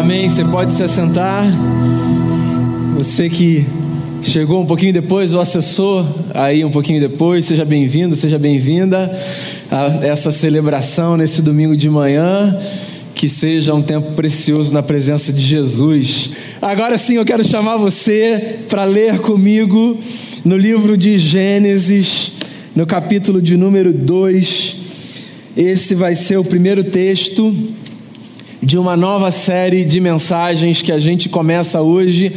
Amém. Você pode se assentar. Você que chegou um pouquinho depois, o assessor aí um pouquinho depois, seja bem-vindo, seja bem-vinda a essa celebração nesse domingo de manhã. Que seja um tempo precioso na presença de Jesus. Agora sim, eu quero chamar você para ler comigo no livro de Gênesis, no capítulo de número 2. Esse vai ser o primeiro texto de uma nova série de mensagens que a gente começa hoje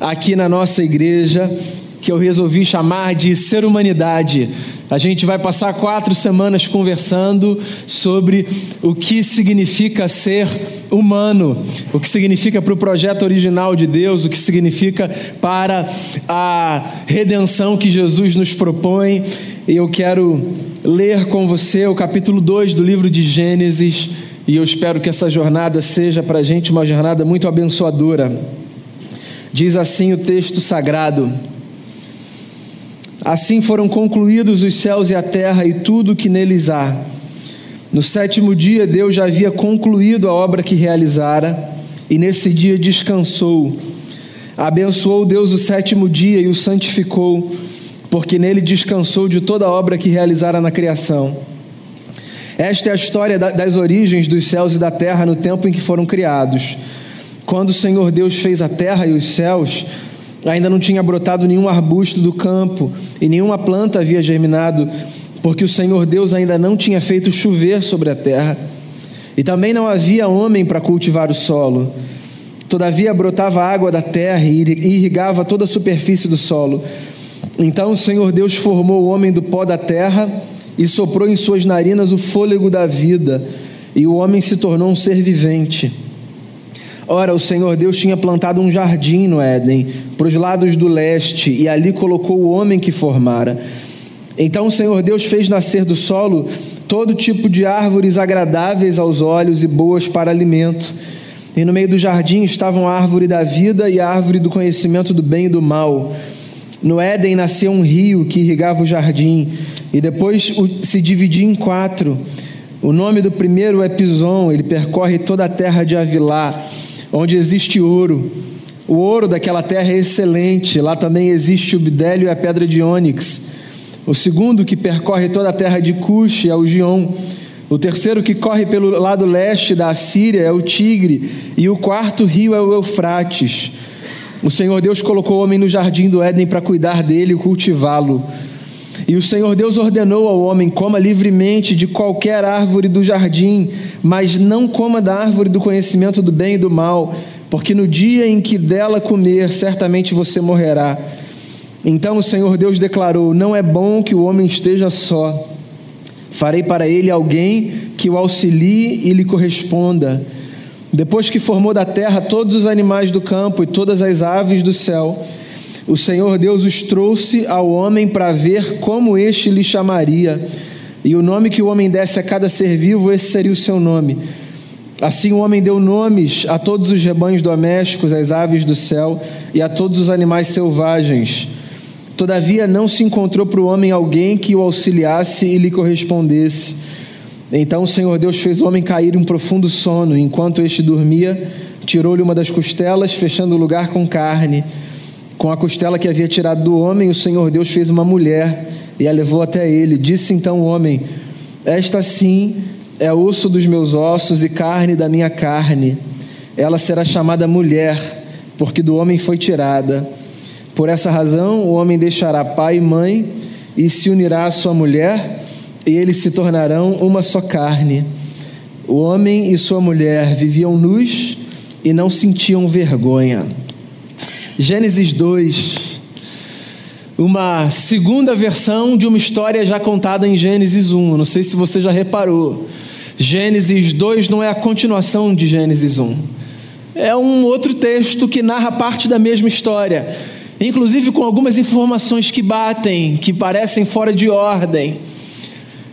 aqui na nossa igreja, que eu resolvi chamar de Ser Humanidade. A gente vai passar quatro semanas conversando sobre o que significa ser humano, o que significa para o projeto original de Deus, o que significa para a redenção que Jesus nos propõe. E eu quero ler com você o capítulo 2 do livro de Gênesis e eu espero que essa jornada seja para a gente uma jornada muito abençoadora. Diz assim o texto sagrado: Assim foram concluídos os céus e a terra e tudo que neles há. No sétimo dia, Deus já havia concluído a obra que realizara, e nesse dia descansou. Abençoou Deus o sétimo dia e o santificou, porque nele descansou de toda a obra que realizara na criação. Esta é a história das origens dos céus e da terra no tempo em que foram criados. Quando o Senhor Deus fez a terra e os céus, ainda não tinha brotado nenhum arbusto do campo e nenhuma planta havia germinado, porque o Senhor Deus ainda não tinha feito chover sobre a terra. E também não havia homem para cultivar o solo. Todavia brotava água da terra e irrigava toda a superfície do solo. Então o Senhor Deus formou o homem do pó da terra e soprou em suas narinas o fôlego da vida, e o homem se tornou um ser vivente. Ora, o Senhor Deus tinha plantado um jardim no Éden, para os lados do leste, e ali colocou o homem que formara. Então o Senhor Deus fez nascer do solo todo tipo de árvores agradáveis aos olhos e boas para alimento. E no meio do jardim estavam a árvore da vida e a árvore do conhecimento do bem e do mal. No Éden nasceu um rio que irrigava o jardim e depois se dividia em quatro. O nome do primeiro é Pison, ele percorre toda a terra de Avilá, onde existe ouro. O ouro daquela terra é excelente, lá também existe o bidélio e a pedra de ônix. O segundo que percorre toda a terra de Cush é o Gion. O terceiro que corre pelo lado leste da Assíria é o Tigre, e o quarto rio é o Eufrates. O Senhor Deus colocou o homem no jardim do Éden para cuidar dele e cultivá-lo. E o Senhor Deus ordenou ao homem: coma livremente de qualquer árvore do jardim, mas não coma da árvore do conhecimento do bem e do mal, porque no dia em que dela comer, certamente você morrerá. Então o Senhor Deus declarou: Não é bom que o homem esteja só. Farei para ele alguém que o auxilie e lhe corresponda. Depois que formou da terra todos os animais do campo e todas as aves do céu, o Senhor Deus os trouxe ao homem para ver como este lhe chamaria. E o nome que o homem desse a cada ser vivo, esse seria o seu nome. Assim o homem deu nomes a todos os rebanhos domésticos, às aves do céu e a todos os animais selvagens. Todavia não se encontrou para o homem alguém que o auxiliasse e lhe correspondesse. Então o Senhor Deus fez o homem cair em um profundo sono, enquanto este dormia, tirou-lhe uma das costelas, fechando o lugar com carne. Com a costela que havia tirado do homem, o Senhor Deus fez uma mulher e a levou até ele. Disse então o homem: Esta sim é osso dos meus ossos e carne da minha carne. Ela será chamada mulher, porque do homem foi tirada. Por essa razão, o homem deixará pai e mãe e se unirá à sua mulher, e eles se tornarão uma só carne. O homem e sua mulher viviam nus e não sentiam vergonha. Gênesis 2, uma segunda versão de uma história já contada em Gênesis 1. Não sei se você já reparou. Gênesis 2 não é a continuação de Gênesis 1. É um outro texto que narra parte da mesma história, inclusive com algumas informações que batem, que parecem fora de ordem.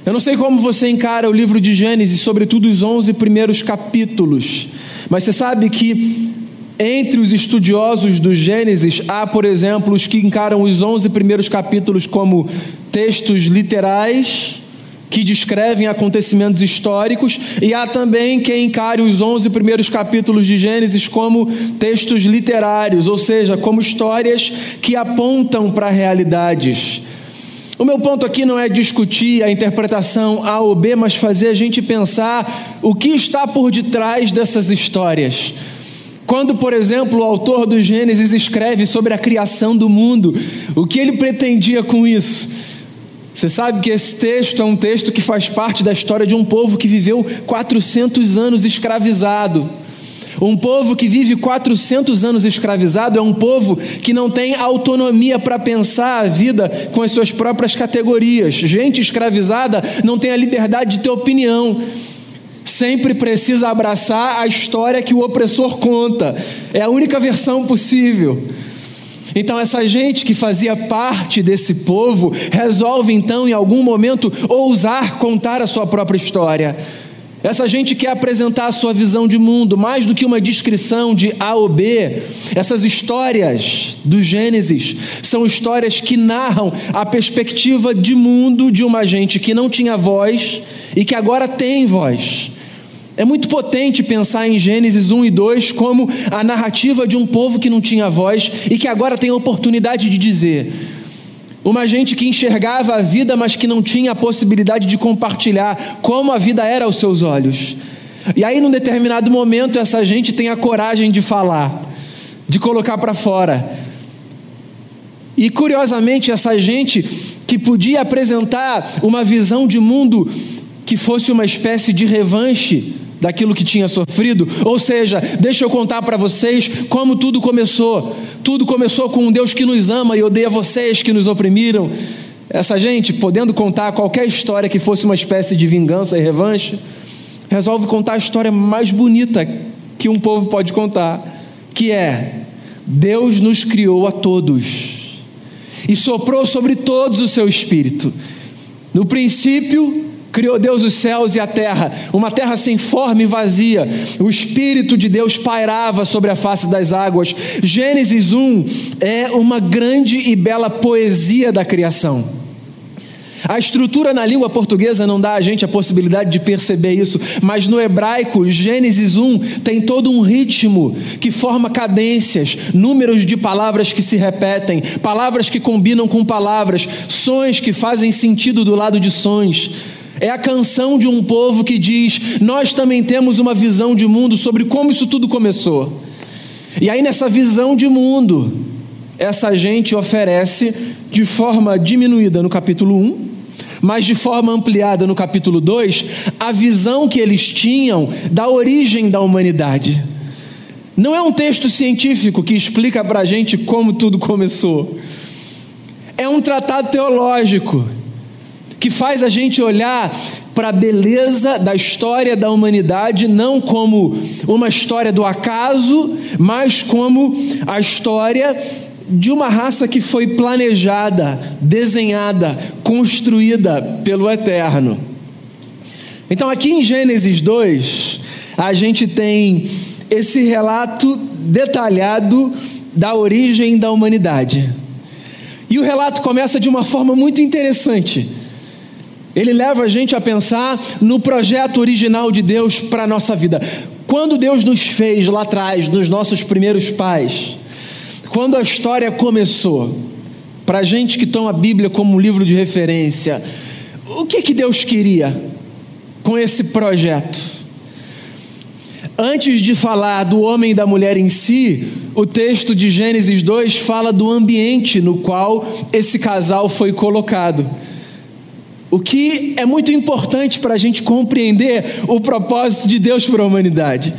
Eu não sei como você encara o livro de Gênesis, sobretudo os 11 primeiros capítulos, mas você sabe que entre os estudiosos do Gênesis, há, por exemplo, os que encaram os 11 primeiros capítulos como textos literais, que descrevem acontecimentos históricos, e há também quem encare os 11 primeiros capítulos de Gênesis como textos literários, ou seja, como histórias que apontam para realidades. O meu ponto aqui não é discutir a interpretação A ou B, mas fazer a gente pensar o que está por detrás dessas histórias. Quando, por exemplo, o autor do Gênesis escreve sobre a criação do mundo, o que ele pretendia com isso? Você sabe que esse texto é um texto que faz parte da história de um povo que viveu 400 anos escravizado. Um povo que vive 400 anos escravizado é um povo que não tem autonomia para pensar a vida com as suas próprias categorias. Gente escravizada não tem a liberdade de ter opinião. Sempre precisa abraçar a história que o opressor conta. É a única versão possível. Então, essa gente que fazia parte desse povo resolve, então, em algum momento, ousar contar a sua própria história. Essa gente quer apresentar a sua visão de mundo, mais do que uma descrição de A ou B. Essas histórias do Gênesis são histórias que narram a perspectiva de mundo de uma gente que não tinha voz e que agora tem voz. É muito potente pensar em Gênesis 1 e 2 como a narrativa de um povo que não tinha voz e que agora tem a oportunidade de dizer: uma gente que enxergava a vida, mas que não tinha a possibilidade de compartilhar como a vida era aos seus olhos. E aí, num determinado momento, essa gente tem a coragem de falar, de colocar para fora. E curiosamente, essa gente que podia apresentar uma visão de mundo que fosse uma espécie de revanche daquilo que tinha sofrido. Ou seja, deixa eu contar para vocês como tudo começou. Tudo começou com um Deus que nos ama e odeia vocês que nos oprimiram. Essa gente, podendo contar qualquer história que fosse uma espécie de vingança e revanche, resolve contar a história mais bonita que um povo pode contar, que é: Deus nos criou a todos e soprou sobre todos o seu espírito. No princípio, Criou Deus os céus e a terra, uma terra sem forma e vazia. O Espírito de Deus pairava sobre a face das águas. Gênesis 1 é uma grande e bela poesia da criação. A estrutura na língua portuguesa não dá a gente a possibilidade de perceber isso, mas no hebraico, Gênesis 1 tem todo um ritmo que forma cadências, números de palavras que se repetem, palavras que combinam com palavras, sons que fazem sentido do lado de sons. É a canção de um povo que diz: Nós também temos uma visão de mundo sobre como isso tudo começou. E aí, nessa visão de mundo, essa gente oferece de forma diminuída no capítulo 1, mas de forma ampliada no capítulo 2, a visão que eles tinham da origem da humanidade. Não é um texto científico que explica para a gente como tudo começou. É um tratado teológico que faz a gente olhar para a beleza da história da humanidade, não como uma história do acaso, mas como a história de uma raça que foi planejada, desenhada, construída pelo Eterno. Então, aqui em Gênesis 2, a gente tem esse relato detalhado da origem da humanidade. E o relato começa de uma forma muito interessante. Ele leva a gente a pensar no projeto original de Deus para a nossa vida. Quando Deus nos fez lá atrás, nos nossos primeiros pais, quando a história começou, para a gente que toma a Bíblia como um livro de referência, o que, que Deus queria com esse projeto? Antes de falar do homem e da mulher em si, o texto de Gênesis 2 fala do ambiente no qual esse casal foi colocado. O que é muito importante para a gente compreender o propósito de Deus para a humanidade.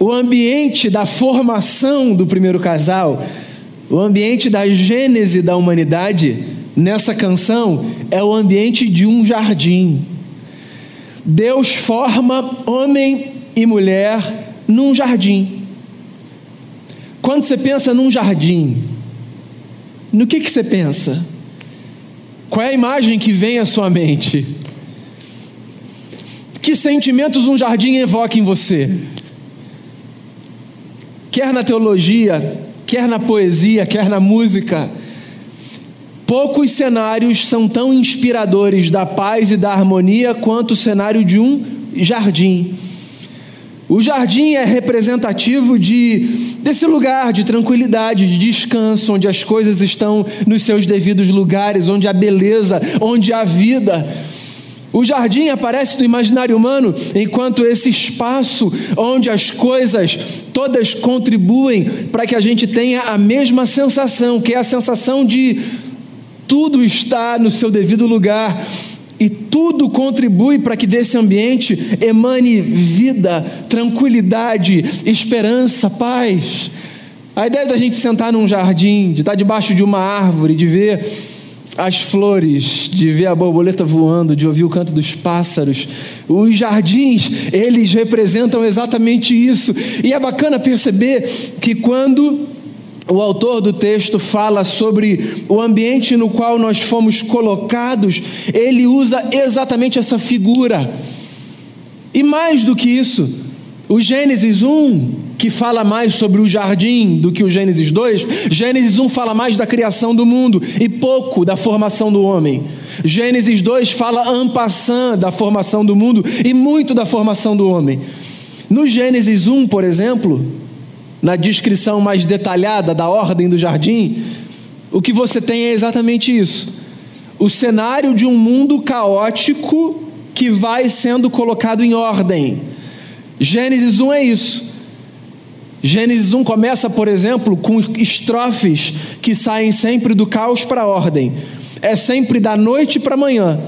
O ambiente da formação do primeiro casal, o ambiente da gênese da humanidade, nessa canção, é o ambiente de um jardim. Deus forma homem e mulher num jardim. Quando você pensa num jardim, no que, que você pensa? Qual é a imagem que vem à sua mente? Que sentimentos um jardim evoca em você? Quer na teologia, quer na poesia, quer na música. Poucos cenários são tão inspiradores da paz e da harmonia quanto o cenário de um jardim. O jardim é representativo de desse lugar de tranquilidade, de descanso, onde as coisas estão nos seus devidos lugares, onde há beleza, onde há vida. O jardim aparece no imaginário humano enquanto esse espaço onde as coisas todas contribuem para que a gente tenha a mesma sensação, que é a sensação de tudo está no seu devido lugar e tudo contribui para que desse ambiente emane vida, tranquilidade, esperança, paz. A ideia da gente sentar num jardim, de estar debaixo de uma árvore, de ver as flores, de ver a borboleta voando, de ouvir o canto dos pássaros. Os jardins, eles representam exatamente isso. E é bacana perceber que quando o autor do texto fala sobre o ambiente no qual nós fomos colocados, ele usa exatamente essa figura. E mais do que isso, o Gênesis 1, que fala mais sobre o jardim do que o Gênesis 2, Gênesis 1 fala mais da criação do mundo e pouco da formação do homem. Gênesis 2 fala ampassant da formação do mundo e muito da formação do homem. No Gênesis 1, por exemplo, na descrição mais detalhada da ordem do jardim, o que você tem é exatamente isso. O cenário de um mundo caótico que vai sendo colocado em ordem. Gênesis 1 é isso. Gênesis 1 começa, por exemplo, com estrofes que saem sempre do caos para a ordem. É sempre da noite para a manhã.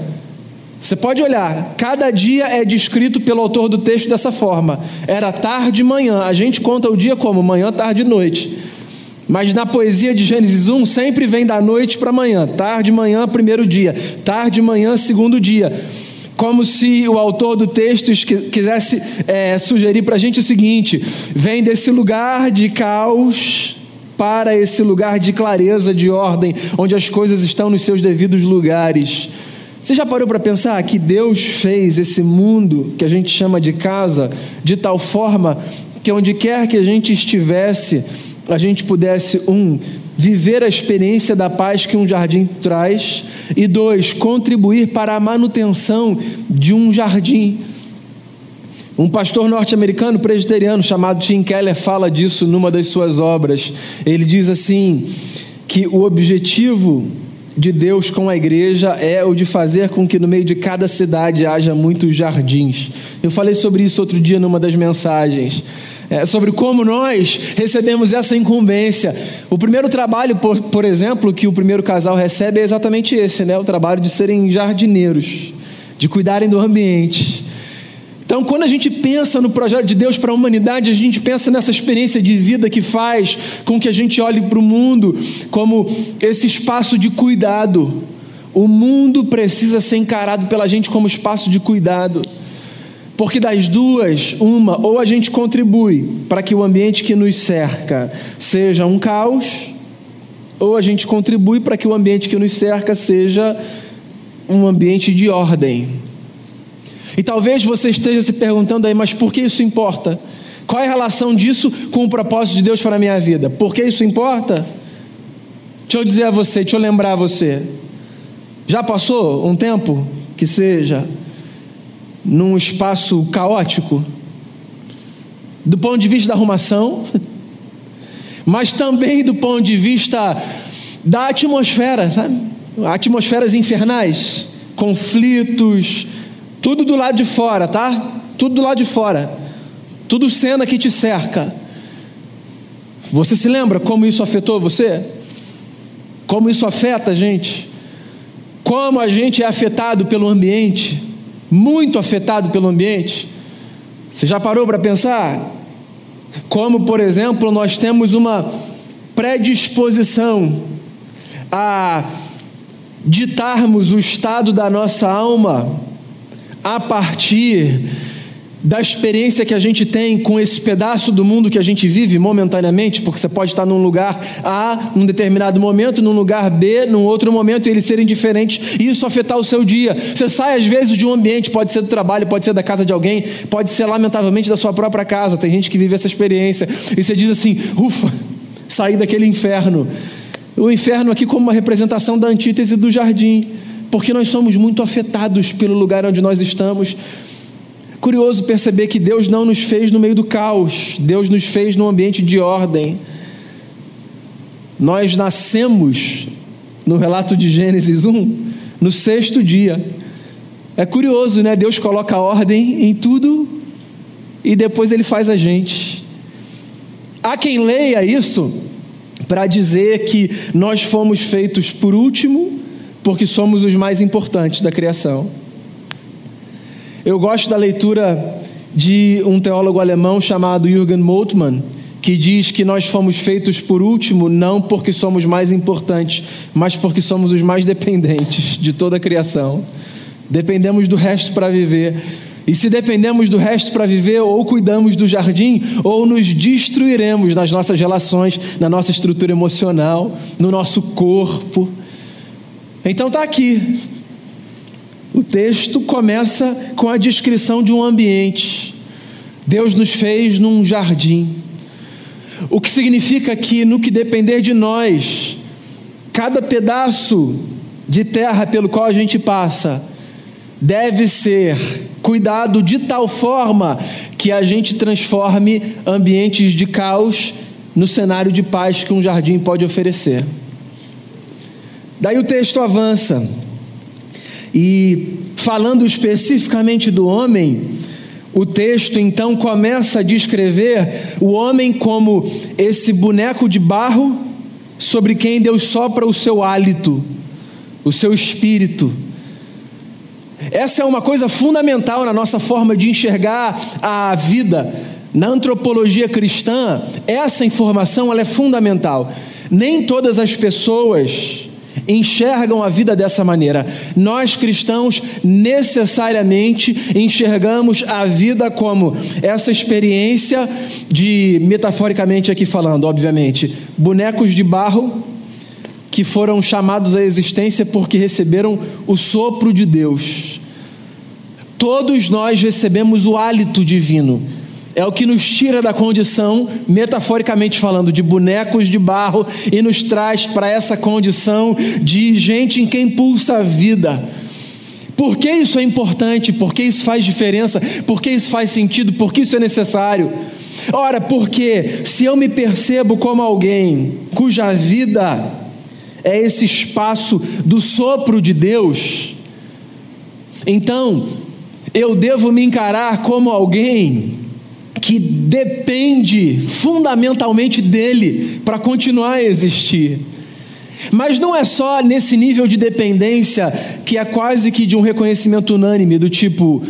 Você pode olhar, cada dia é descrito pelo autor do texto dessa forma. Era tarde e manhã. A gente conta o dia como manhã, tarde e noite. Mas na poesia de Gênesis 1 sempre vem da noite para manhã, tarde, manhã, primeiro dia, tarde, manhã, segundo dia. Como se o autor do texto quisesse é, sugerir para a gente o seguinte: vem desse lugar de caos para esse lugar de clareza, de ordem, onde as coisas estão nos seus devidos lugares. Você já parou para pensar que Deus fez esse mundo que a gente chama de casa de tal forma que onde quer que a gente estivesse, a gente pudesse, um, viver a experiência da paz que um jardim traz, e dois, contribuir para a manutenção de um jardim. Um pastor norte-americano presbiteriano chamado Tim Keller fala disso numa das suas obras. Ele diz assim: que o objetivo de Deus com a igreja é o de fazer com que no meio de cada cidade haja muitos jardins. Eu falei sobre isso outro dia numa das mensagens. É, sobre como nós recebemos essa incumbência. O primeiro trabalho, por, por exemplo, que o primeiro casal recebe é exatamente esse, né? O trabalho de serem jardineiros, de cuidarem do ambiente, então, quando a gente pensa no projeto de Deus para a humanidade, a gente pensa nessa experiência de vida que faz com que a gente olhe para o mundo como esse espaço de cuidado. O mundo precisa ser encarado pela gente como espaço de cuidado. Porque das duas, uma, ou a gente contribui para que o ambiente que nos cerca seja um caos, ou a gente contribui para que o ambiente que nos cerca seja um ambiente de ordem. E talvez você esteja se perguntando aí, mas por que isso importa? Qual é a relação disso com o propósito de Deus para a minha vida? Por que isso importa? Deixa eu dizer a você, deixa eu lembrar a você. Já passou um tempo que seja num espaço caótico? Do ponto de vista da arrumação, mas também do ponto de vista da atmosfera, sabe? Atmosferas infernais, conflitos, tudo do lado de fora, tá? Tudo do lado de fora. Tudo cena que te cerca. Você se lembra como isso afetou você? Como isso afeta a gente? Como a gente é afetado pelo ambiente? Muito afetado pelo ambiente. Você já parou para pensar? Como, por exemplo, nós temos uma predisposição a ditarmos o estado da nossa alma a partir da experiência que a gente tem com esse pedaço do mundo que a gente vive momentaneamente, porque você pode estar num lugar A num determinado momento, num lugar B num outro momento e eles serem diferentes e isso afetar o seu dia. Você sai às vezes de um ambiente, pode ser do trabalho, pode ser da casa de alguém, pode ser lamentavelmente da sua própria casa. Tem gente que vive essa experiência e você diz assim: ufa, saí daquele inferno. o inferno aqui como uma representação da antítese do jardim, porque nós somos muito afetados pelo lugar onde nós estamos. Curioso perceber que Deus não nos fez no meio do caos, Deus nos fez num ambiente de ordem. Nós nascemos, no relato de Gênesis 1, no sexto dia. É curioso, né? Deus coloca ordem em tudo e depois ele faz a gente. Há quem leia isso para dizer que nós fomos feitos por último, porque somos os mais importantes da criação. Eu gosto da leitura de um teólogo alemão chamado Jürgen Moltmann, que diz que nós fomos feitos por último não porque somos mais importantes, mas porque somos os mais dependentes de toda a criação. Dependemos do resto para viver. E se dependemos do resto para viver, ou cuidamos do jardim, ou nos destruiremos nas nossas relações, na nossa estrutura emocional, no nosso corpo. Então está aqui. O texto começa com a descrição de um ambiente. Deus nos fez num jardim. O que significa que, no que depender de nós, cada pedaço de terra pelo qual a gente passa deve ser cuidado de tal forma que a gente transforme ambientes de caos no cenário de paz que um jardim pode oferecer. Daí o texto avança, e falando especificamente do homem, o texto então começa a descrever o homem como esse boneco de barro sobre quem Deus sopra o seu hálito, o seu espírito essa é uma coisa fundamental na nossa forma de enxergar a vida. Na antropologia cristã, essa informação ela é fundamental. Nem todas as pessoas enxergam a vida dessa maneira. Nós cristãos necessariamente enxergamos a vida como essa experiência de, metaforicamente aqui falando, obviamente, bonecos de barro que foram chamados à existência porque receberam o sopro de Deus. Todos nós recebemos o hálito divino. É o que nos tira da condição, metaforicamente falando, de bonecos de barro e nos traz para essa condição de gente em quem pulsa a vida. Por que isso é importante? Por que isso faz diferença? Por que isso faz sentido? Por que isso é necessário? Ora, porque se eu me percebo como alguém cuja vida é esse espaço do sopro de Deus, então eu devo me encarar como alguém que depende fundamentalmente dele para continuar a existir. Mas não é só nesse nível de dependência que é quase que de um reconhecimento unânime, do tipo,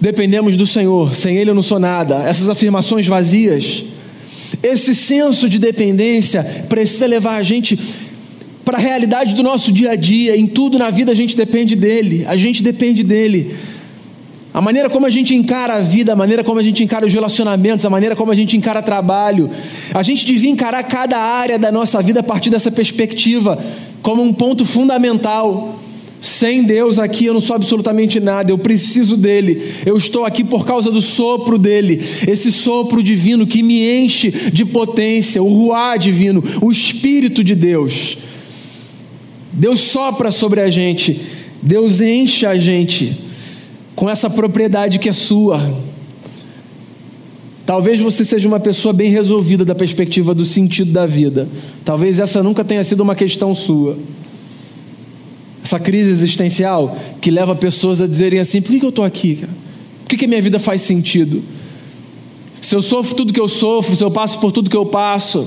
dependemos do Senhor, sem Ele eu não sou nada, essas afirmações vazias. Esse senso de dependência precisa levar a gente para a realidade do nosso dia a dia. Em tudo na vida a gente depende dele, a gente depende dele. A maneira como a gente encara a vida, a maneira como a gente encara os relacionamentos, a maneira como a gente encara trabalho. A gente devia encarar cada área da nossa vida a partir dessa perspectiva, como um ponto fundamental. Sem Deus aqui eu não sou absolutamente nada, eu preciso dele. Eu estou aqui por causa do sopro dele, esse sopro divino que me enche de potência, o ruá divino, o Espírito de Deus. Deus sopra sobre a gente, Deus enche a gente com essa propriedade que é sua. Talvez você seja uma pessoa bem resolvida da perspectiva do sentido da vida. Talvez essa nunca tenha sido uma questão sua. Essa crise existencial que leva pessoas a dizerem assim: por que eu estou aqui? Por que, minha vida faz sentido? Se eu sofro tudo que eu sofro, se eu passo por tudo que eu passo,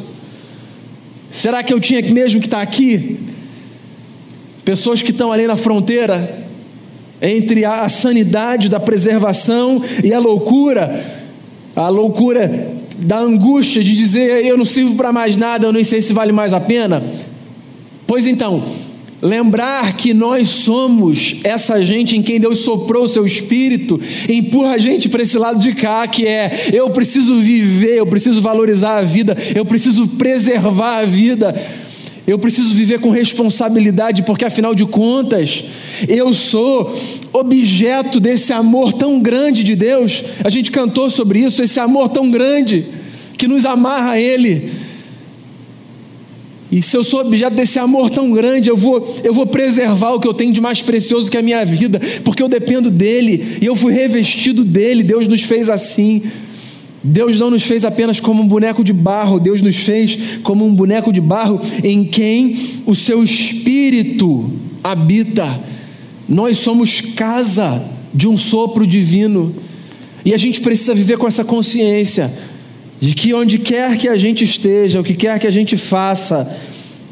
será que eu tinha mesmo que estar aqui? Pessoas que estão ali na fronteira entre a sanidade da preservação e a loucura, a loucura da angústia de dizer eu não sirvo para mais nada, eu nem sei se vale mais a pena. Pois então, lembrar que nós somos essa gente em quem Deus soprou o seu espírito, empurra a gente para esse lado de cá, que é eu preciso viver, eu preciso valorizar a vida, eu preciso preservar a vida. Eu preciso viver com responsabilidade, porque afinal de contas, eu sou objeto desse amor tão grande de Deus. A gente cantou sobre isso, esse amor tão grande que nos amarra a Ele. E se eu sou objeto desse amor tão grande, eu vou, eu vou preservar o que eu tenho de mais precioso que é a minha vida, porque eu dependo dele e eu fui revestido dele. Deus nos fez assim. Deus não nos fez apenas como um boneco de barro, Deus nos fez como um boneco de barro em quem o seu espírito habita. Nós somos casa de um sopro divino. E a gente precisa viver com essa consciência de que onde quer que a gente esteja, o que quer que a gente faça,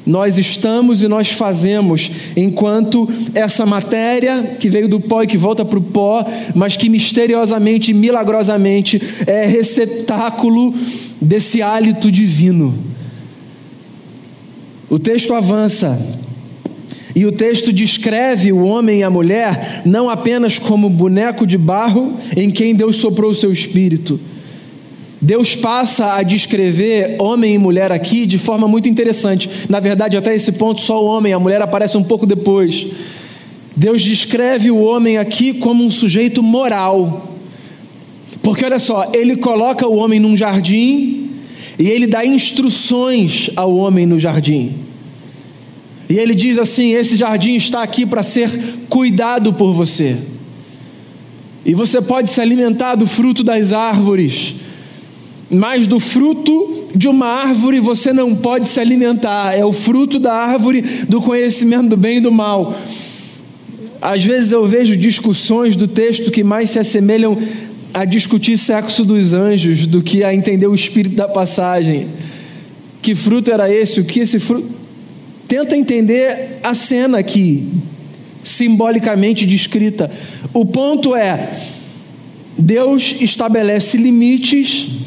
nós estamos e nós fazemos, enquanto essa matéria que veio do pó e que volta para o pó, mas que misteriosamente, milagrosamente é receptáculo desse hálito divino. O texto avança. E o texto descreve o homem e a mulher não apenas como boneco de barro em quem Deus soprou o seu espírito, Deus passa a descrever homem e mulher aqui de forma muito interessante. Na verdade, até esse ponto, só o homem, a mulher aparece um pouco depois. Deus descreve o homem aqui como um sujeito moral. Porque olha só, ele coloca o homem num jardim e ele dá instruções ao homem no jardim. E ele diz assim: Esse jardim está aqui para ser cuidado por você. E você pode se alimentar do fruto das árvores mas do fruto de uma árvore você não pode se alimentar, é o fruto da árvore do conhecimento do bem e do mal. Às vezes eu vejo discussões do texto que mais se assemelham a discutir sexo dos anjos do que a entender o espírito da passagem. Que fruto era esse? O que esse fruto. Tenta entender a cena aqui, simbolicamente descrita. O ponto é: Deus estabelece limites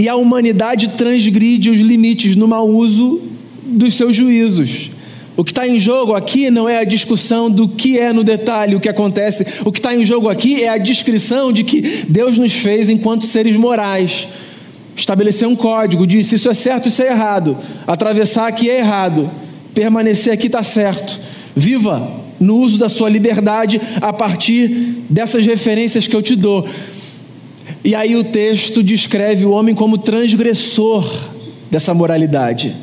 e a humanidade transgride os limites no mau uso dos seus juízos. O que está em jogo aqui não é a discussão do que é no detalhe o que acontece, o que está em jogo aqui é a descrição de que Deus nos fez enquanto seres morais. Estabelecer um código, disse isso é certo, isso é errado. Atravessar aqui é errado, permanecer aqui está certo. Viva no uso da sua liberdade a partir dessas referências que eu te dou. E aí o texto descreve o homem como transgressor dessa moralidade.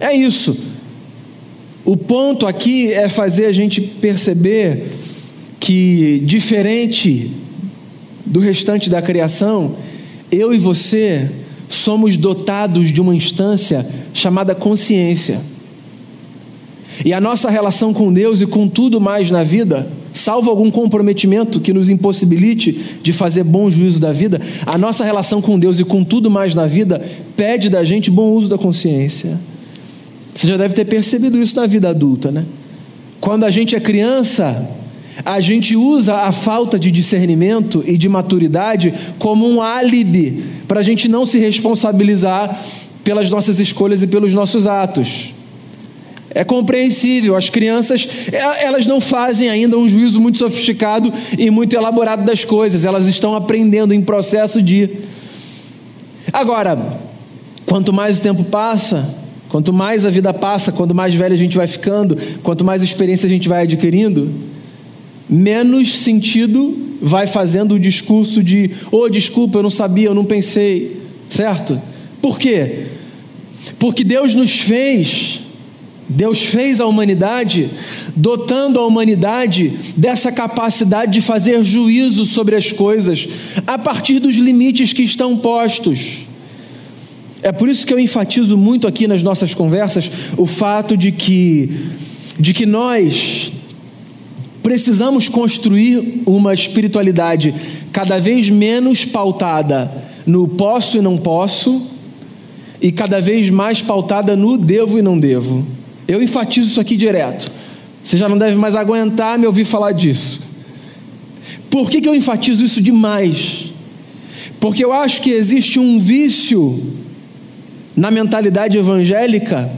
É isso. O ponto aqui é fazer a gente perceber que, diferente do restante da criação, eu e você somos dotados de uma instância chamada consciência. E a nossa relação com Deus e com tudo mais na vida salvo algum comprometimento que nos impossibilite de fazer bom juízo da vida, a nossa relação com Deus e com tudo mais na vida pede da gente bom uso da consciência. Você já deve ter percebido isso na vida adulta, né? Quando a gente é criança, a gente usa a falta de discernimento e de maturidade como um álibi para a gente não se responsabilizar pelas nossas escolhas e pelos nossos atos. É compreensível, as crianças, é, elas não fazem ainda um juízo muito sofisticado e muito elaborado das coisas, elas estão aprendendo em processo de. Agora, quanto mais o tempo passa, quanto mais a vida passa, quanto mais velho a gente vai ficando, quanto mais experiência a gente vai adquirindo, menos sentido vai fazendo o discurso de: oh, desculpa, eu não sabia, eu não pensei, certo? Por quê? Porque Deus nos fez Deus fez a humanidade, dotando a humanidade dessa capacidade de fazer juízo sobre as coisas, a partir dos limites que estão postos. É por isso que eu enfatizo muito aqui nas nossas conversas o fato de que, de que nós precisamos construir uma espiritualidade cada vez menos pautada no posso e não posso, e cada vez mais pautada no devo e não devo. Eu enfatizo isso aqui direto. Você já não deve mais aguentar me ouvir falar disso. Por que, que eu enfatizo isso demais? Porque eu acho que existe um vício na mentalidade evangélica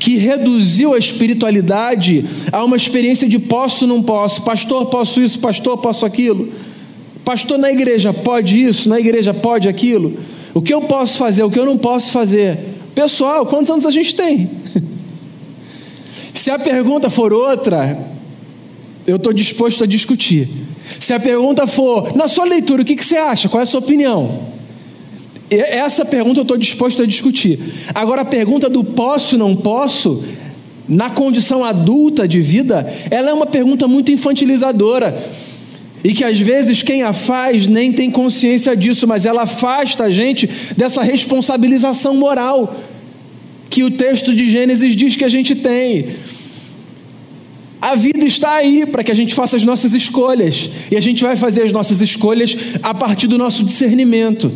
que reduziu a espiritualidade a uma experiência de posso, não posso, pastor, posso isso, pastor, posso aquilo, pastor, na igreja pode isso, na igreja pode aquilo, o que eu posso fazer, o que eu não posso fazer. Pessoal, quantos anos a gente tem? Se a pergunta for outra, eu estou disposto a discutir. Se a pergunta for, na sua leitura, o que, que você acha? Qual é a sua opinião? Essa pergunta eu estou disposto a discutir. Agora, a pergunta do posso, não posso, na condição adulta de vida, ela é uma pergunta muito infantilizadora. E que às vezes quem a faz nem tem consciência disso, mas ela afasta a gente dessa responsabilização moral que o texto de Gênesis diz que a gente tem. A vida está aí para que a gente faça as nossas escolhas, e a gente vai fazer as nossas escolhas a partir do nosso discernimento,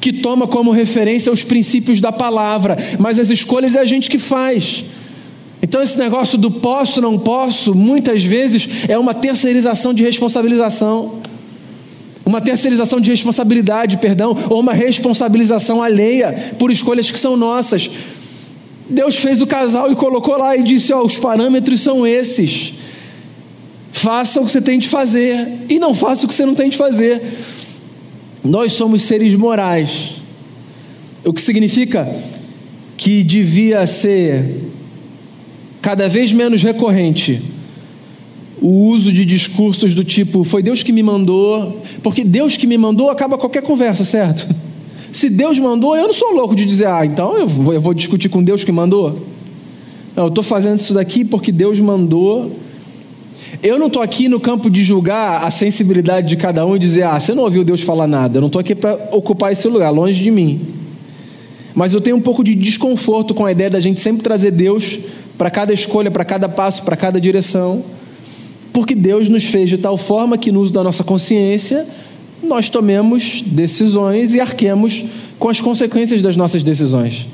que toma como referência os princípios da palavra, mas as escolhas é a gente que faz. Então, esse negócio do posso, não posso, muitas vezes é uma terceirização de responsabilização. Uma terceirização de responsabilidade, perdão, ou uma responsabilização alheia por escolhas que são nossas. Deus fez o casal e colocou lá e disse: Ó, os parâmetros são esses. Faça o que você tem de fazer e não faça o que você não tem de fazer. Nós somos seres morais, o que significa que devia ser cada vez menos recorrente o uso de discursos do tipo foi Deus que me mandou, porque Deus que me mandou acaba qualquer conversa, certo? Se Deus mandou, eu não sou louco de dizer, ah, então eu vou, eu vou discutir com Deus que mandou. Não, eu estou fazendo isso daqui porque Deus mandou. Eu não estou aqui no campo de julgar a sensibilidade de cada um e dizer, ah, você não ouviu Deus falar nada. Eu não estou aqui para ocupar esse lugar, longe de mim. Mas eu tenho um pouco de desconforto com a ideia da gente sempre trazer Deus para cada escolha, para cada passo, para cada direção, porque Deus nos fez de tal forma que, no uso da nossa consciência, nós tomemos decisões e arquemos com as consequências das nossas decisões.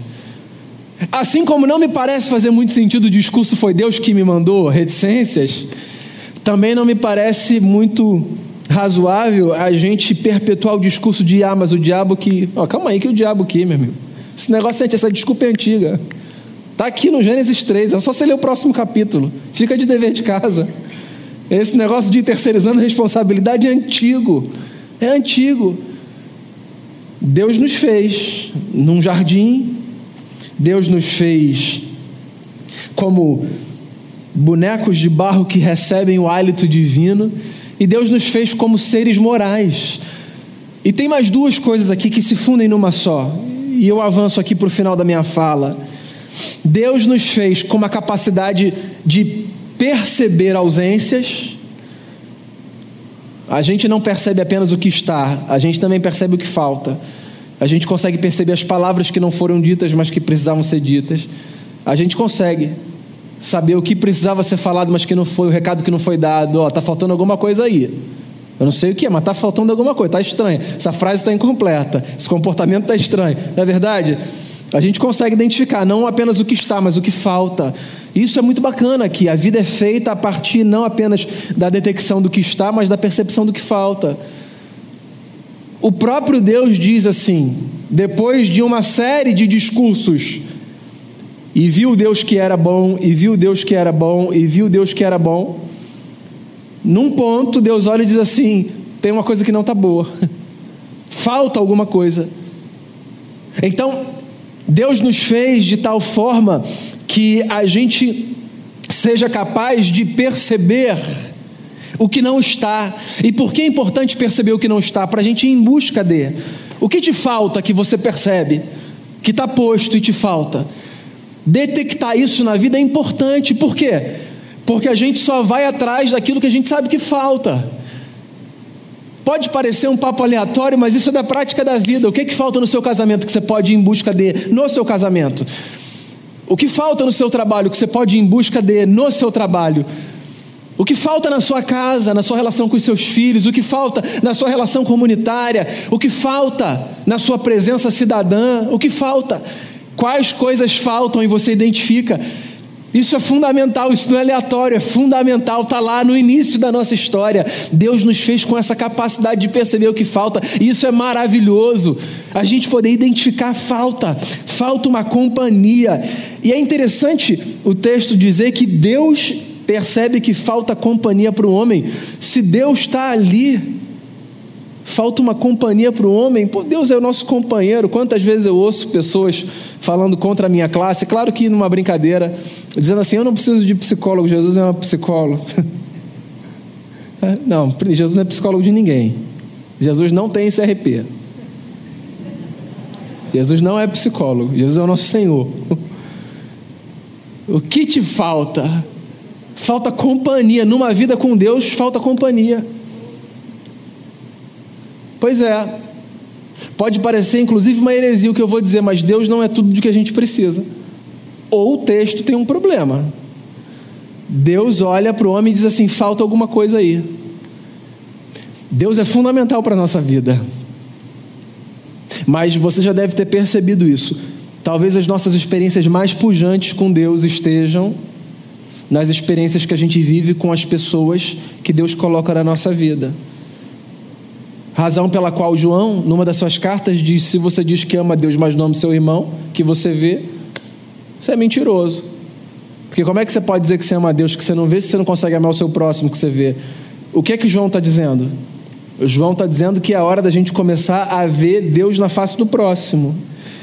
Assim como não me parece fazer muito sentido o discurso foi Deus que me mandou, reticências, também não me parece muito razoável a gente perpetuar o discurso de ah, mas o diabo que. Oh, calma aí, que o diabo que, meu amigo? Esse negócio, essa desculpa é antiga. Está aqui no Gênesis 3, é só você ler o próximo capítulo. Fica de dever de casa. Esse negócio de terceirizando responsabilidade é antigo. É antigo. Deus nos fez num jardim, Deus nos fez como bonecos de barro que recebem o hálito divino, e Deus nos fez como seres morais. E tem mais duas coisas aqui que se fundem numa só, e eu avanço aqui para o final da minha fala. Deus nos fez com uma capacidade de perceber ausências. A gente não percebe apenas o que está, a gente também percebe o que falta. A gente consegue perceber as palavras que não foram ditas, mas que precisavam ser ditas. A gente consegue saber o que precisava ser falado, mas que não foi, o recado que não foi dado. Ó, tá faltando alguma coisa aí. Eu não sei o que é, mas está faltando alguma coisa, está estranho. Essa frase está incompleta, esse comportamento está estranho. Não é verdade? A gente consegue identificar não apenas o que está, mas o que falta. Isso é muito bacana aqui. A vida é feita a partir não apenas da detecção do que está, mas da percepção do que falta. O próprio Deus diz assim, depois de uma série de discursos, e viu Deus que era bom, e viu Deus que era bom, e viu Deus que era bom. Num ponto, Deus olha e diz assim: tem uma coisa que não está boa, falta alguma coisa. Então, Deus nos fez de tal forma que a gente seja capaz de perceber o que não está. E por que é importante perceber o que não está? Para a gente ir em busca de. O que te falta que você percebe? Que está posto e te falta. Detectar isso na vida é importante. Por quê? Porque a gente só vai atrás daquilo que a gente sabe que falta. Pode parecer um papo aleatório, mas isso é da prática da vida. O que, é que falta no seu casamento que você pode ir em busca de no seu casamento? O que falta no seu trabalho que você pode ir em busca de no seu trabalho? O que falta na sua casa, na sua relação com os seus filhos? O que falta na sua relação comunitária? O que falta na sua presença cidadã? O que falta? Quais coisas faltam e você identifica? Isso é fundamental, isso não é aleatório, é fundamental, está lá no início da nossa história. Deus nos fez com essa capacidade de perceber o que falta, e isso é maravilhoso. A gente poder identificar falta, falta uma companhia. E é interessante o texto dizer que Deus percebe que falta companhia para o homem. Se Deus está ali, falta uma companhia para o homem. Pô, Deus é o nosso companheiro. Quantas vezes eu ouço pessoas falando contra a minha classe, claro que numa brincadeira, dizendo assim: eu não preciso de psicólogo, Jesus é um psicólogo. É, não, Jesus não é psicólogo de ninguém. Jesus não tem CRP. Jesus não é psicólogo, Jesus é o nosso Senhor. O que te falta? Falta companhia. Numa vida com Deus, falta companhia. Pois é. Pode parecer, inclusive, uma heresia o que eu vou dizer, mas Deus não é tudo de que a gente precisa. Ou o texto tem um problema. Deus olha para o homem e diz assim: falta alguma coisa aí. Deus é fundamental para a nossa vida. Mas você já deve ter percebido isso. Talvez as nossas experiências mais pujantes com Deus estejam nas experiências que a gente vive com as pessoas que Deus coloca na nossa vida. Razão pela qual João, numa das suas cartas, diz: se você diz que ama Deus, mas não ama seu irmão, que você vê, você é mentiroso. Porque como é que você pode dizer que você ama Deus que você não vê se você não consegue amar o seu próximo que você vê? O que é que João está dizendo? O João está dizendo que é a hora da gente começar a ver Deus na face do próximo,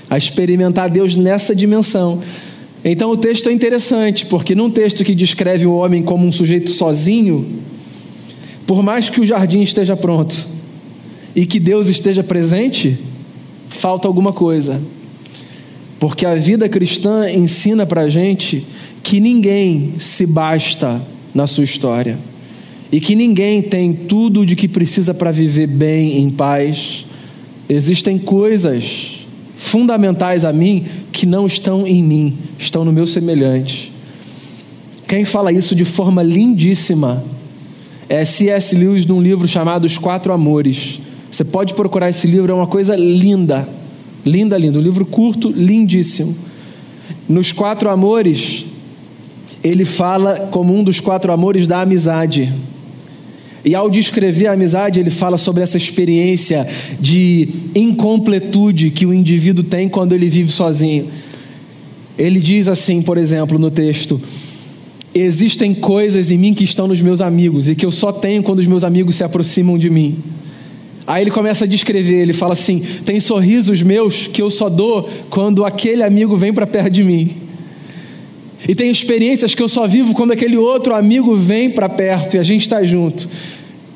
a experimentar Deus nessa dimensão. Então o texto é interessante, porque num texto que descreve o homem como um sujeito sozinho, por mais que o jardim esteja pronto e que Deus esteja presente, falta alguma coisa. Porque a vida cristã ensina para a gente que ninguém se basta na sua história e que ninguém tem tudo de que precisa para viver bem, em paz. Existem coisas fundamentais a mim que não estão em mim, estão no meu semelhante. Quem fala isso de forma lindíssima é C.S. Lewis num livro chamado Os Quatro Amores. Você pode procurar esse livro, é uma coisa linda. Linda, linda. Um livro curto, lindíssimo. Nos Quatro Amores, ele fala como um dos quatro amores da amizade. E ao descrever a amizade, ele fala sobre essa experiência de incompletude que o indivíduo tem quando ele vive sozinho. Ele diz assim, por exemplo, no texto: Existem coisas em mim que estão nos meus amigos e que eu só tenho quando os meus amigos se aproximam de mim. Aí ele começa a descrever, ele fala assim: tem sorrisos meus que eu só dou quando aquele amigo vem para perto de mim. E tem experiências que eu só vivo quando aquele outro amigo vem para perto e a gente está junto.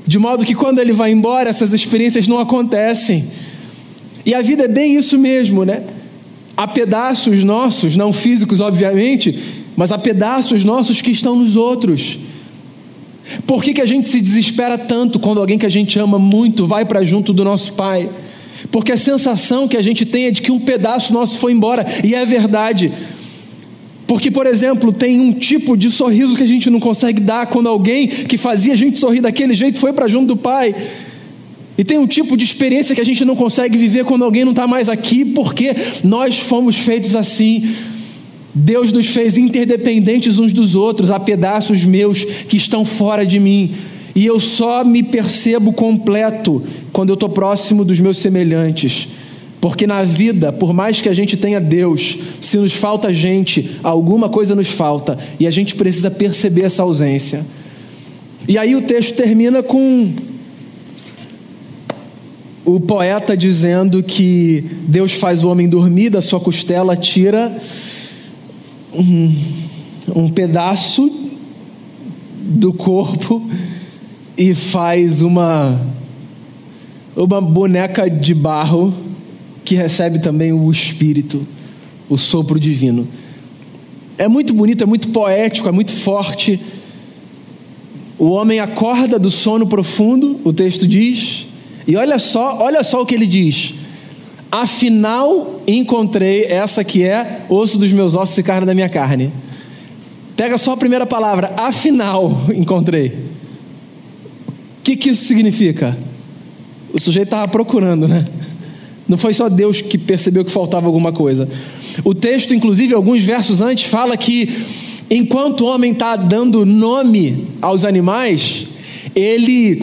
De modo que quando ele vai embora, essas experiências não acontecem. E a vida é bem isso mesmo, né? Há pedaços nossos, não físicos, obviamente, mas há pedaços nossos que estão nos outros. Por que, que a gente se desespera tanto quando alguém que a gente ama muito vai para junto do nosso pai? Porque a sensação que a gente tem é de que um pedaço nosso foi embora, e é verdade. Porque, por exemplo, tem um tipo de sorriso que a gente não consegue dar quando alguém que fazia a gente sorrir daquele jeito foi para junto do Pai. E tem um tipo de experiência que a gente não consegue viver quando alguém não está mais aqui, porque nós fomos feitos assim. Deus nos fez interdependentes uns dos outros, há pedaços meus que estão fora de mim. E eu só me percebo completo quando eu estou próximo dos meus semelhantes. Porque na vida, por mais que a gente tenha Deus, se nos falta gente, alguma coisa nos falta e a gente precisa perceber essa ausência. E aí o texto termina com o poeta dizendo que Deus faz o homem dormir, da sua costela tira um, um pedaço do corpo e faz uma, uma boneca de barro que recebe também o Espírito, o sopro divino. É muito bonito, é muito poético, é muito forte. O homem acorda do sono profundo, o texto diz, e olha só, olha só o que ele diz. Afinal, encontrei essa que é osso dos meus ossos e carne da minha carne. Pega só a primeira palavra, afinal, encontrei. O que, que isso significa? O sujeito estava procurando, né? Não foi só Deus que percebeu que faltava alguma coisa. O texto, inclusive, alguns versos antes, fala que enquanto o homem está dando nome aos animais, ele,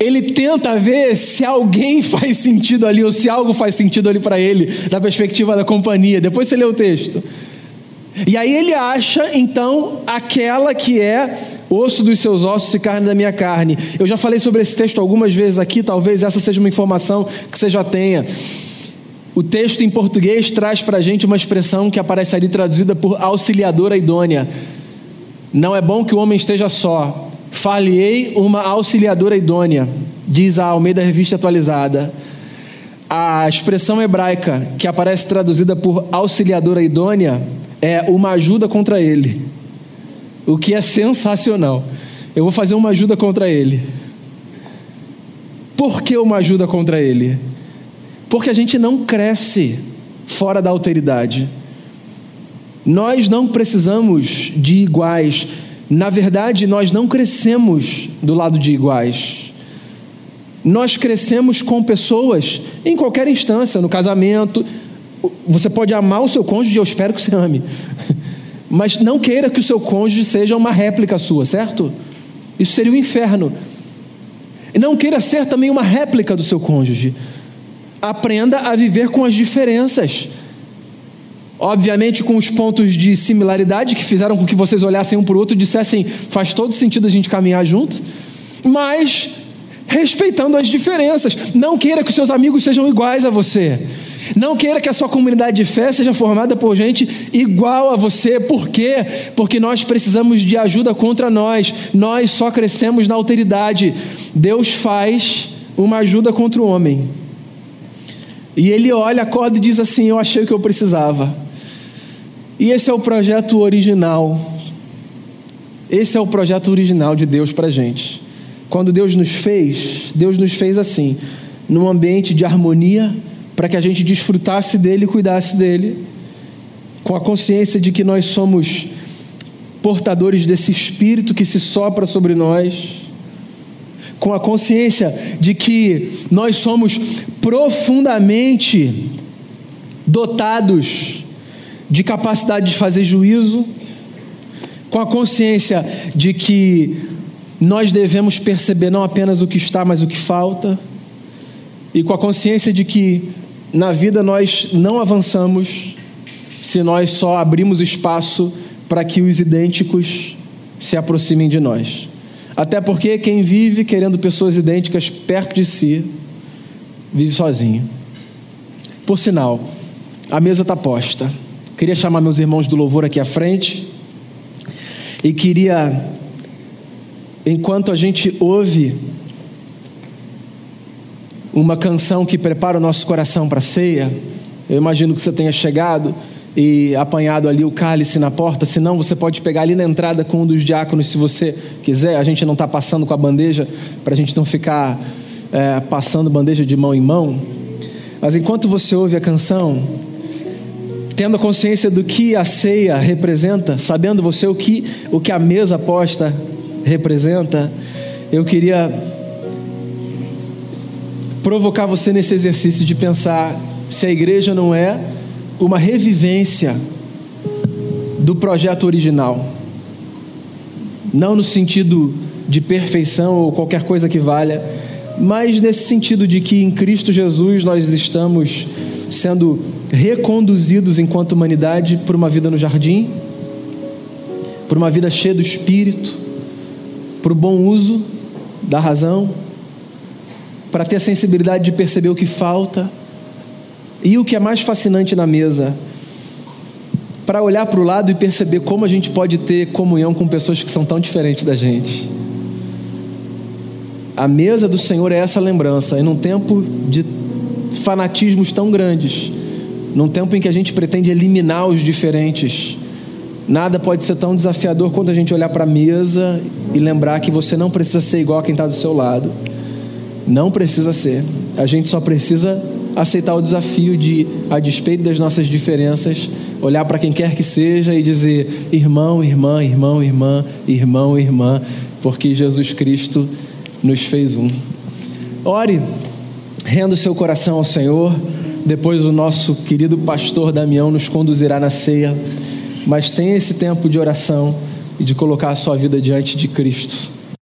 ele tenta ver se alguém faz sentido ali, ou se algo faz sentido ali para ele, da perspectiva da companhia. Depois você lê o texto. E aí ele acha, então, aquela que é osso dos seus ossos e carne da minha carne. Eu já falei sobre esse texto algumas vezes aqui, talvez essa seja uma informação que você já tenha. O texto em português traz para a gente uma expressão que aparece ali traduzida por auxiliadora idônea. Não é bom que o homem esteja só. Falhei uma auxiliadora idônea, diz a Almeida Revista Atualizada. a expressão hebraica que aparece traduzida por auxiliadora idônea é uma ajuda contra ele, o que é sensacional. Eu vou fazer uma ajuda contra ele. Por que uma ajuda contra ele? Porque a gente não cresce fora da alteridade. Nós não precisamos de iguais. Na verdade, nós não crescemos do lado de iguais. Nós crescemos com pessoas em qualquer instância, no casamento. Você pode amar o seu cônjuge, eu espero que você ame. Mas não queira que o seu cônjuge seja uma réplica sua, certo? Isso seria o um inferno. Não queira ser também uma réplica do seu cônjuge. Aprenda a viver com as diferenças. Obviamente, com os pontos de similaridade que fizeram com que vocês olhassem um para o outro e dissessem: faz todo sentido a gente caminhar junto. Mas respeitando as diferenças. Não queira que os seus amigos sejam iguais a você. Não queira que a sua comunidade de fé seja formada por gente igual a você. Por quê? Porque nós precisamos de ajuda contra nós. Nós só crescemos na alteridade. Deus faz uma ajuda contra o homem. E ele olha, acorda e diz assim: Eu achei o que eu precisava. E esse é o projeto original. Esse é o projeto original de Deus para a gente. Quando Deus nos fez, Deus nos fez assim, num ambiente de harmonia, para que a gente desfrutasse dele e cuidasse dele, com a consciência de que nós somos portadores desse espírito que se sopra sobre nós, com a consciência de que nós somos profundamente dotados de capacidade de fazer juízo, com a consciência de que nós devemos perceber não apenas o que está, mas o que falta, e com a consciência de que na vida nós não avançamos se nós só abrimos espaço para que os idênticos se aproximem de nós. Até porque quem vive querendo pessoas idênticas perto de si, vive sozinho. Por sinal, a mesa está posta. Queria chamar meus irmãos do louvor aqui à frente e queria enquanto a gente ouve uma canção que prepara o nosso coração para a ceia, eu imagino que você tenha chegado e apanhado ali o cálice na porta, se não, você pode pegar ali na entrada com um dos diáconos, se você quiser. A gente não está passando com a bandeja, para a gente não ficar é, passando bandeja de mão em mão. Mas enquanto você ouve a canção, tendo consciência do que a ceia representa, sabendo você o que, o que a mesa posta representa, eu queria provocar você nesse exercício de pensar se a igreja não é uma revivência do projeto original. Não no sentido de perfeição ou qualquer coisa que valha, mas nesse sentido de que em Cristo Jesus nós estamos sendo reconduzidos enquanto humanidade por uma vida no jardim, por uma vida cheia do Espírito, para o bom uso da razão, para ter a sensibilidade de perceber o que falta e o que é mais fascinante na mesa, para olhar para o lado e perceber como a gente pode ter comunhão com pessoas que são tão diferentes da gente. A mesa do Senhor é essa lembrança, e num tempo de fanatismos tão grandes, num tempo em que a gente pretende eliminar os diferentes, Nada pode ser tão desafiador quando a gente olhar para a mesa e lembrar que você não precisa ser igual a quem está do seu lado. Não precisa ser. A gente só precisa aceitar o desafio de, a despeito das nossas diferenças, olhar para quem quer que seja e dizer: irmão, irmã, irmão, irmã, irmão, irmã, porque Jesus Cristo nos fez um. Ore, renda o seu coração ao Senhor. Depois o nosso querido pastor Damião nos conduzirá na ceia mas tenha esse tempo de oração e de colocar a sua vida diante de Cristo.